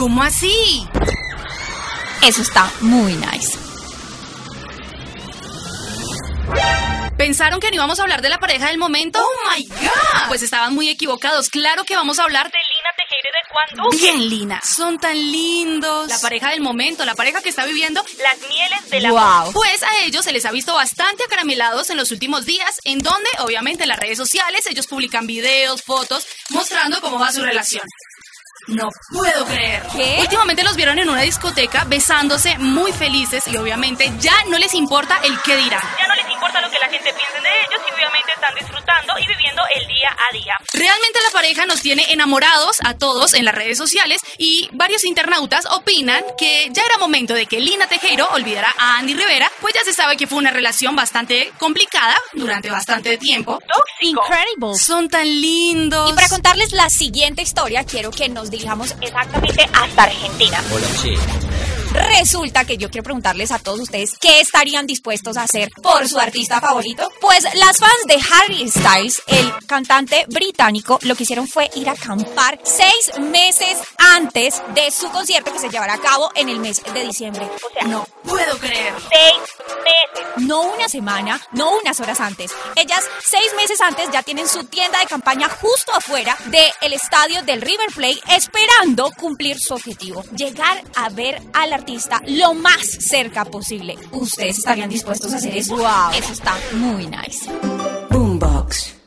¿Cómo así? Eso está muy nice. ¿Pensaron que no íbamos a hablar de la pareja del momento? ¡Oh, my God! Pues estaban muy equivocados. Claro que vamos a hablar de Lina Tejera de Juan Duque. Bien, Lina. Son tan lindos. La pareja del momento, la pareja que está viviendo Las mieles de la Wow. Pues a ellos se les ha visto bastante acaramelados en los últimos días, en donde, obviamente, en las redes sociales ellos publican videos, fotos, mostrando cómo va su relación. No puedo creer. ¿Qué? Últimamente los vieron en una discoteca besándose muy felices y obviamente ya no les importa el qué dirán. Importa lo que la gente piense de ellos y obviamente están disfrutando y viviendo el día a día. Realmente la pareja nos tiene enamorados a todos en las redes sociales y varios internautas opinan que ya era momento de que Lina Tejero olvidara a Andy Rivera, pues ya se sabe que fue una relación bastante complicada durante bastante tiempo. Tóxico. Incredible. Son tan lindos. Y para contarles la siguiente historia, quiero que nos dirijamos Exactamente hasta Argentina. Resulta que yo quiero preguntarles a todos ustedes qué estarían dispuestos a hacer por su artista favorito. Pues las fans de Harry Styles, el cantante británico, lo que hicieron fue ir a acampar seis meses antes de su concierto que se llevará a cabo en el mes de diciembre. O sea, No puedo creer. seis meses. No una semana, no unas horas antes. Ellas seis meses antes ya tienen su tienda de campaña justo afuera del estadio del River Plate esperando cumplir su objetivo. Llegar a ver al artista lo más cerca posible. ¿Ustedes estarían dispuestos a hacer eso? Wow, eso está muy nice. Boombox.